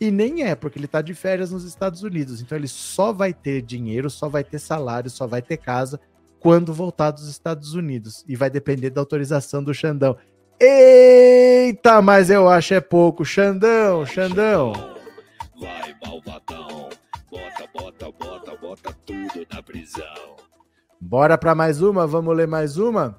[SPEAKER 1] e nem é, porque ele está de férias nos Estados Unidos. Então ele só vai ter dinheiro, só vai ter salário, só vai ter casa quando voltar dos Estados Unidos. E vai depender da autorização do Xandão. Eita, mas eu acho é pouco. Xandão, Xandão. Vai, malvadão. Bota, bota, bota, bota tudo na prisão. Bora para mais uma? Vamos ler mais uma?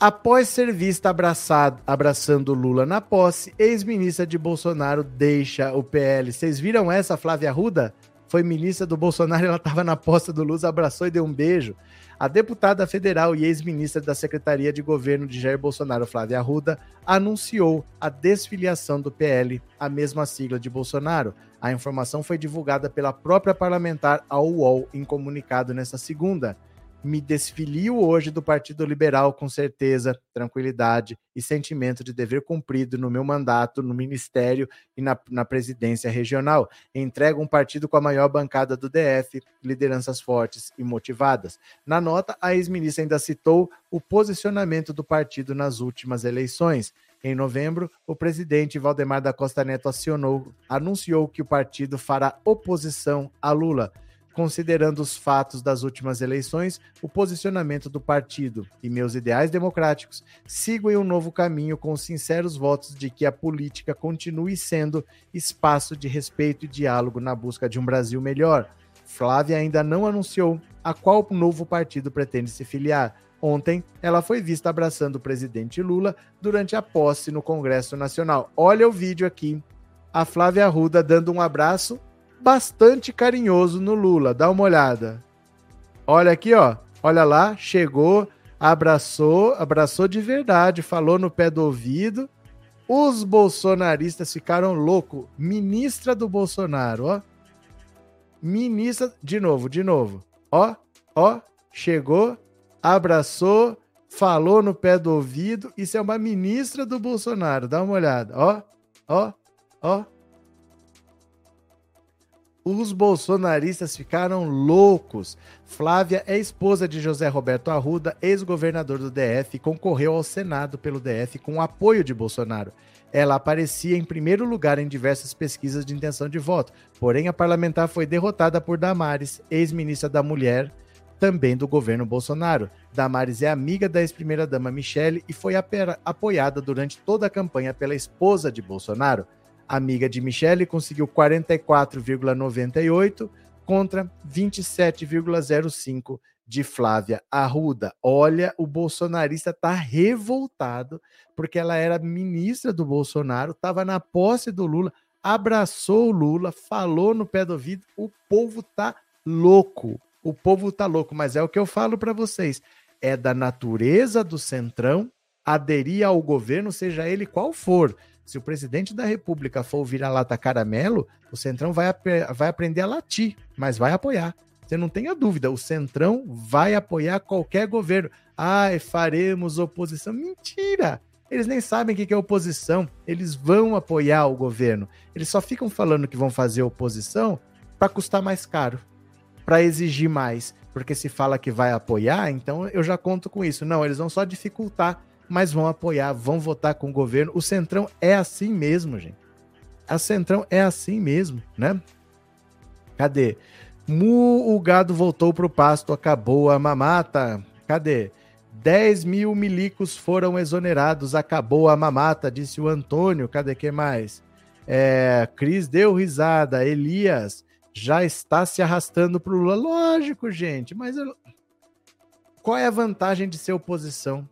[SPEAKER 1] Após ser vista abraçado, abraçando Lula na posse, ex-ministra de Bolsonaro deixa o PL. Vocês viram essa, Flávia Arruda? Foi ministra do Bolsonaro, ela estava na posse do Lula, abraçou e deu um beijo. A deputada federal e ex-ministra da Secretaria de Governo de Jair Bolsonaro, Flávia Arruda, anunciou a desfiliação do PL, a mesma sigla de Bolsonaro. A informação foi divulgada pela própria parlamentar ao UOL em comunicado nesta segunda me desfilio hoje do Partido Liberal com certeza, tranquilidade e sentimento de dever cumprido no meu mandato no Ministério e na, na presidência regional. Entrego um partido com a maior bancada do DF, lideranças fortes e motivadas. Na nota, a ex-ministra ainda citou o posicionamento do partido nas últimas eleições. Em novembro, o presidente Valdemar da Costa Neto acionou, anunciou que o partido fará oposição a Lula considerando os fatos das últimas eleições, o posicionamento do partido e meus ideais democráticos, sigo em um novo caminho com sinceros votos de que a política continue sendo espaço de respeito e diálogo na busca de um Brasil melhor. Flávia ainda não anunciou a qual novo partido pretende se filiar. Ontem, ela foi vista abraçando o presidente Lula durante a posse no Congresso Nacional. Olha o vídeo aqui. A Flávia Arruda dando um abraço bastante carinhoso no Lula. Dá uma olhada. Olha aqui, ó. Olha lá, chegou, abraçou, abraçou de verdade, falou no pé do ouvido. Os bolsonaristas ficaram loucos. Ministra do Bolsonaro, ó. Ministra, de novo, de novo. Ó, ó, chegou, abraçou, falou no pé do ouvido. Isso é uma ministra do Bolsonaro. Dá uma olhada, ó, ó, ó. Os bolsonaristas ficaram loucos. Flávia é esposa de José Roberto Arruda, ex-governador do DF, concorreu ao Senado pelo DF com o apoio de Bolsonaro. Ela aparecia em primeiro lugar em diversas pesquisas de intenção de voto, porém a parlamentar foi derrotada por Damares, ex-ministra da Mulher, também do governo Bolsonaro. Damares é amiga da ex-primeira-dama Michele e foi apoiada durante toda a campanha pela esposa de Bolsonaro amiga de Michele, conseguiu 44,98 contra 27,05 de Flávia Arruda. Olha, o bolsonarista tá revoltado porque ela era ministra do Bolsonaro, estava na posse do Lula, abraçou o Lula, falou no pé do ouvido. O povo tá louco. O povo tá louco, mas é o que eu falo para vocês. É da natureza do Centrão aderir ao governo, seja ele qual for. Se o presidente da República for virar lata caramelo, o Centrão vai, vai aprender a latir, mas vai apoiar. Você não tenha dúvida, o Centrão vai apoiar qualquer governo. Ai, faremos oposição. Mentira! Eles nem sabem o que é oposição. Eles vão apoiar o governo. Eles só ficam falando que vão fazer oposição para custar mais caro, para exigir mais. Porque se fala que vai apoiar, então eu já conto com isso. Não, eles vão só dificultar mas vão apoiar, vão votar com o governo. O Centrão é assim mesmo, gente. A Centrão é assim mesmo, né? Cadê? Mu, o gado voltou pro pasto, acabou a mamata. Cadê? 10 mil milicos foram exonerados, acabou a mamata, disse o Antônio. Cadê que mais? É, Cris deu risada. Elias já está se arrastando pro Lula. Lógico, gente, mas eu... qual é a vantagem de ser oposição?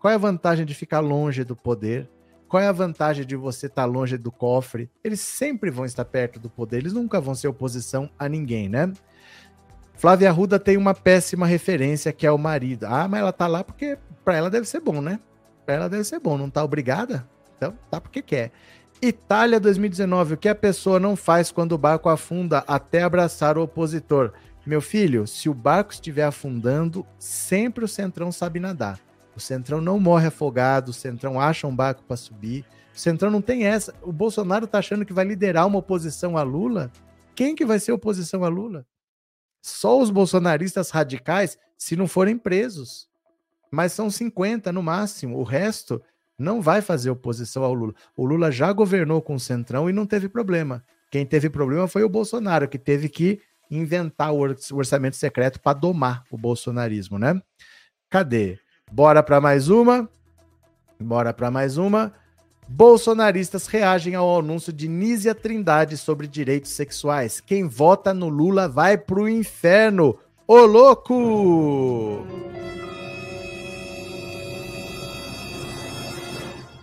[SPEAKER 1] Qual é a vantagem de ficar longe do poder? Qual é a vantagem de você estar longe do cofre? Eles sempre vão estar perto do poder, eles nunca vão ser oposição a ninguém, né? Flávia Arruda tem uma péssima referência que é o marido. Ah, mas ela tá lá porque para ela deve ser bom, né? Para ela deve ser bom, não tá obrigada? Então, tá porque quer. Itália 2019, o que a pessoa não faz quando o barco afunda até abraçar o opositor? Meu filho, se o barco estiver afundando, sempre o Centrão sabe nadar. O Centrão não morre afogado, o Centrão acha um barco para subir. O Centrão não tem essa. O Bolsonaro tá achando que vai liderar uma oposição a Lula. Quem que vai ser oposição a Lula? Só os bolsonaristas radicais, se não forem presos. Mas são 50 no máximo. O resto não vai fazer oposição ao Lula. O Lula já governou com o Centrão e não teve problema. Quem teve problema foi o Bolsonaro, que teve que inventar o orçamento secreto para domar o bolsonarismo, né? Cadê? Bora para mais uma. Bora para mais uma. Bolsonaristas reagem ao anúncio de Nízia Trindade sobre direitos sexuais. Quem vota no Lula vai pro inferno. Ô louco!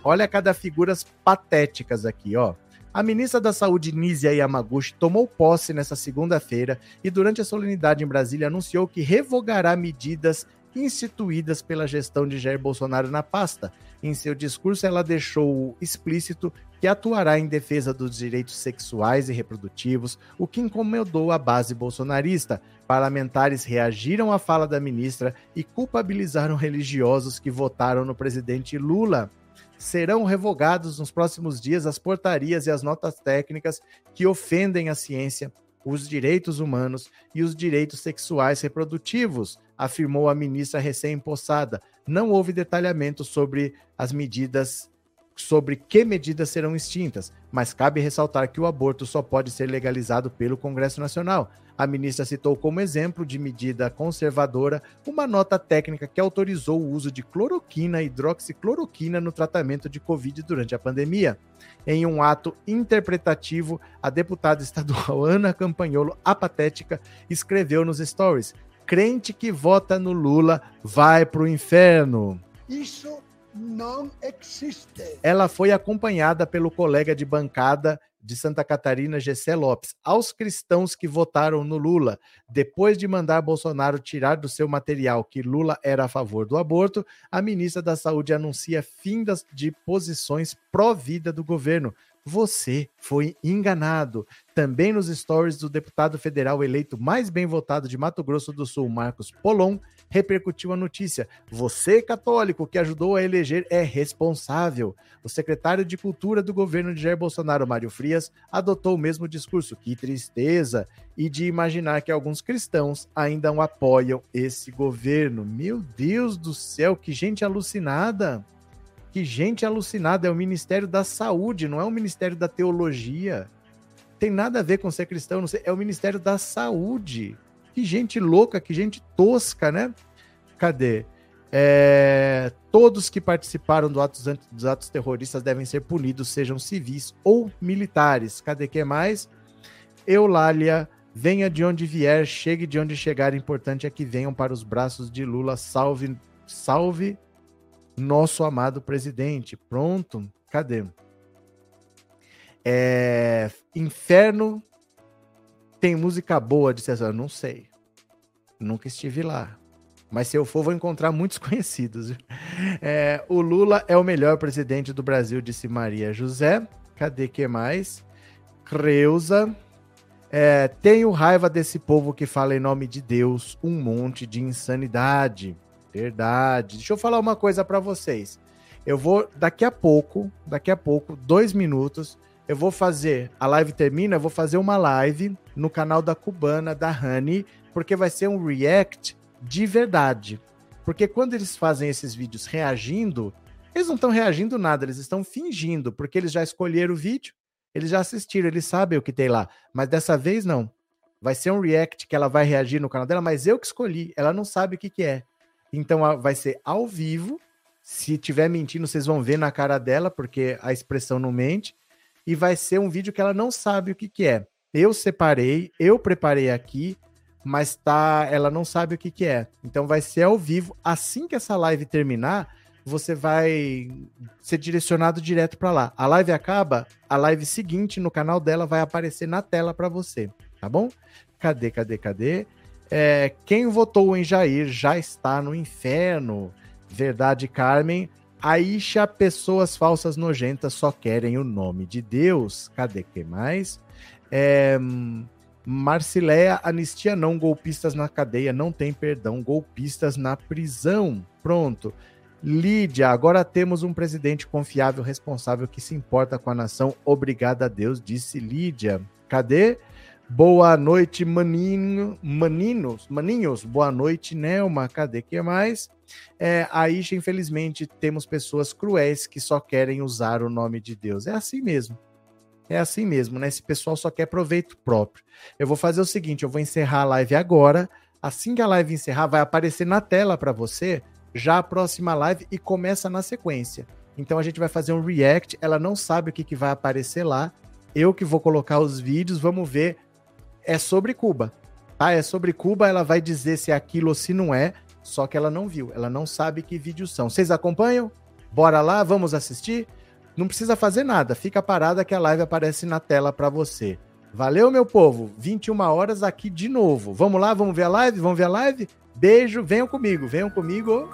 [SPEAKER 1] Olha cada figuras patéticas aqui, ó. A ministra da Saúde, Nízia Yamaguchi, tomou posse nesta segunda-feira e, durante a solenidade em Brasília, anunciou que revogará medidas instituídas pela gestão de Jair Bolsonaro na pasta. Em seu discurso, ela deixou explícito que atuará em defesa dos direitos sexuais e reprodutivos, o que incomodou a base bolsonarista. Parlamentares reagiram à fala da ministra e culpabilizaram religiosos que votaram no presidente Lula serão revogados nos próximos dias as portarias e as notas técnicas que ofendem a ciência, os direitos humanos e os direitos sexuais reprodutivos, afirmou a ministra recém-impossada. Não houve detalhamento sobre as medidas sobre que medidas serão extintas, mas cabe ressaltar que o aborto só pode ser legalizado pelo Congresso Nacional. A ministra citou como exemplo de medida conservadora uma nota técnica que autorizou o uso de cloroquina e hidroxicloroquina no tratamento de Covid durante a pandemia. Em um ato interpretativo, a deputada estadual Ana Campanholo, apatética, escreveu nos stories: crente que vota no Lula vai pro inferno.
[SPEAKER 4] Isso não existe.
[SPEAKER 1] Ela foi acompanhada pelo colega de bancada de Santa Catarina, Gessé Lopes, aos cristãos que votaram no Lula, depois de mandar Bolsonaro tirar do seu material que Lula era a favor do aborto, a ministra da Saúde anuncia fim das, de posições pró-vida do governo. Você foi enganado. Também nos stories do deputado federal eleito mais bem votado de Mato Grosso do Sul, Marcos Polon, repercutiu a notícia. Você, católico, que ajudou a eleger, é responsável. O secretário de Cultura do governo de Jair Bolsonaro, Mário Frias, adotou o mesmo discurso. Que tristeza! E de imaginar que alguns cristãos ainda apoiam esse governo. Meu Deus do céu, que gente alucinada! Que gente alucinada! É o Ministério da Saúde, não é o Ministério da Teologia. Tem nada a ver com ser cristão, não sei, é o Ministério da Saúde. Que gente louca, que gente tosca, né? Cadê? É, todos que participaram do atos, dos atos terroristas devem ser punidos, sejam civis ou militares. Cadê que mais? Eulália, venha de onde vier, chegue de onde chegar. Importante é que venham para os braços de Lula. Salve, salve nosso amado presidente. Pronto, cadê? É, inferno tem música boa de César? Não sei. Nunca estive lá. Mas se eu for, vou encontrar muitos conhecidos. É, o Lula é o melhor presidente do Brasil, disse Maria José. Cadê que mais? Creuza. É, tenho raiva desse povo que fala em nome de Deus um monte de insanidade. Verdade. Deixa eu falar uma coisa para vocês. Eu vou, daqui a pouco, daqui a pouco, dois minutos, eu vou fazer, a live termina, eu vou fazer uma live no canal da Cubana, da Honey, porque vai ser um react de verdade. Porque quando eles fazem esses vídeos reagindo, eles não estão reagindo nada, eles estão fingindo, porque eles já escolheram o vídeo, eles já assistiram, eles sabem o que tem lá. Mas dessa vez não. Vai ser um react que ela vai reagir no canal dela, mas eu que escolhi, ela não sabe o que, que é. Então vai ser ao vivo. Se tiver mentindo, vocês vão ver na cara dela, porque a expressão não mente e vai ser um vídeo que ela não sabe o que, que é. Eu separei, eu preparei aqui, mas tá, ela não sabe o que, que é. Então vai ser ao vivo. Assim que essa live terminar, você vai ser direcionado direto para lá. A live acaba, a live seguinte no canal dela vai aparecer na tela para você, tá bom? Cadê, cadê, cadê? É, quem votou em Jair já está no inferno. Verdade, Carmen. Aisha, pessoas falsas nojentas só querem o nome de Deus. Cadê que mais? É, Marcileia, anistia não, golpistas na cadeia, não tem perdão, golpistas na prisão. Pronto. Lídia, agora temos um presidente confiável, responsável, que se importa com a nação. Obrigada a Deus, disse Lídia. Cadê? Boa noite, maninho, maninos, maninhos. Boa noite, Nelma. Cadê que mais? É, aí, infelizmente, temos pessoas cruéis que só querem usar o nome de Deus. É assim mesmo. É assim mesmo, né? Esse pessoal só quer proveito próprio. Eu vou fazer o seguinte: eu vou encerrar a live agora. Assim que a live encerrar, vai aparecer na tela para você já a próxima live e começa na sequência. Então a gente vai fazer um react. Ela não sabe o que, que vai aparecer lá. Eu que vou colocar os vídeos. Vamos ver é sobre Cuba. Tá? É sobre Cuba, ela vai dizer se é aquilo ou se não é, só que ela não viu, ela não sabe que vídeos são. Vocês acompanham? Bora lá, vamos assistir? Não precisa fazer nada, fica parada que a live aparece na tela para você. Valeu, meu povo. 21 horas aqui de novo. Vamos lá, vamos ver a live? Vamos ver a live? Beijo, venham comigo, venham comigo.